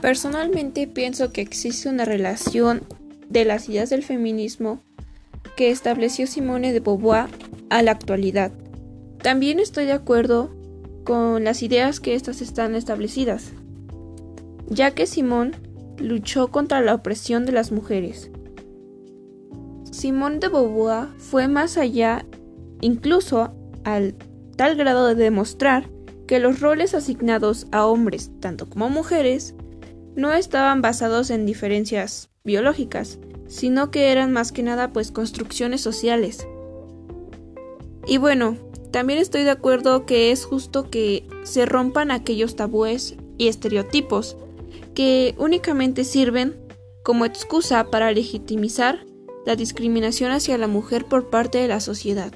Personalmente pienso que existe una relación de las ideas del feminismo que estableció Simone de Beauvoir a la actualidad. También estoy de acuerdo con las ideas que éstas están establecidas, ya que Simone luchó contra la opresión de las mujeres. Simone de Beauvoir fue más allá, incluso al tal grado de demostrar que los roles asignados a hombres, tanto como mujeres, no estaban basados en diferencias biológicas, sino que eran más que nada pues construcciones sociales. Y bueno, también estoy de acuerdo que es justo que se rompan aquellos tabúes y estereotipos que únicamente sirven como excusa para legitimizar la discriminación hacia la mujer por parte de la sociedad.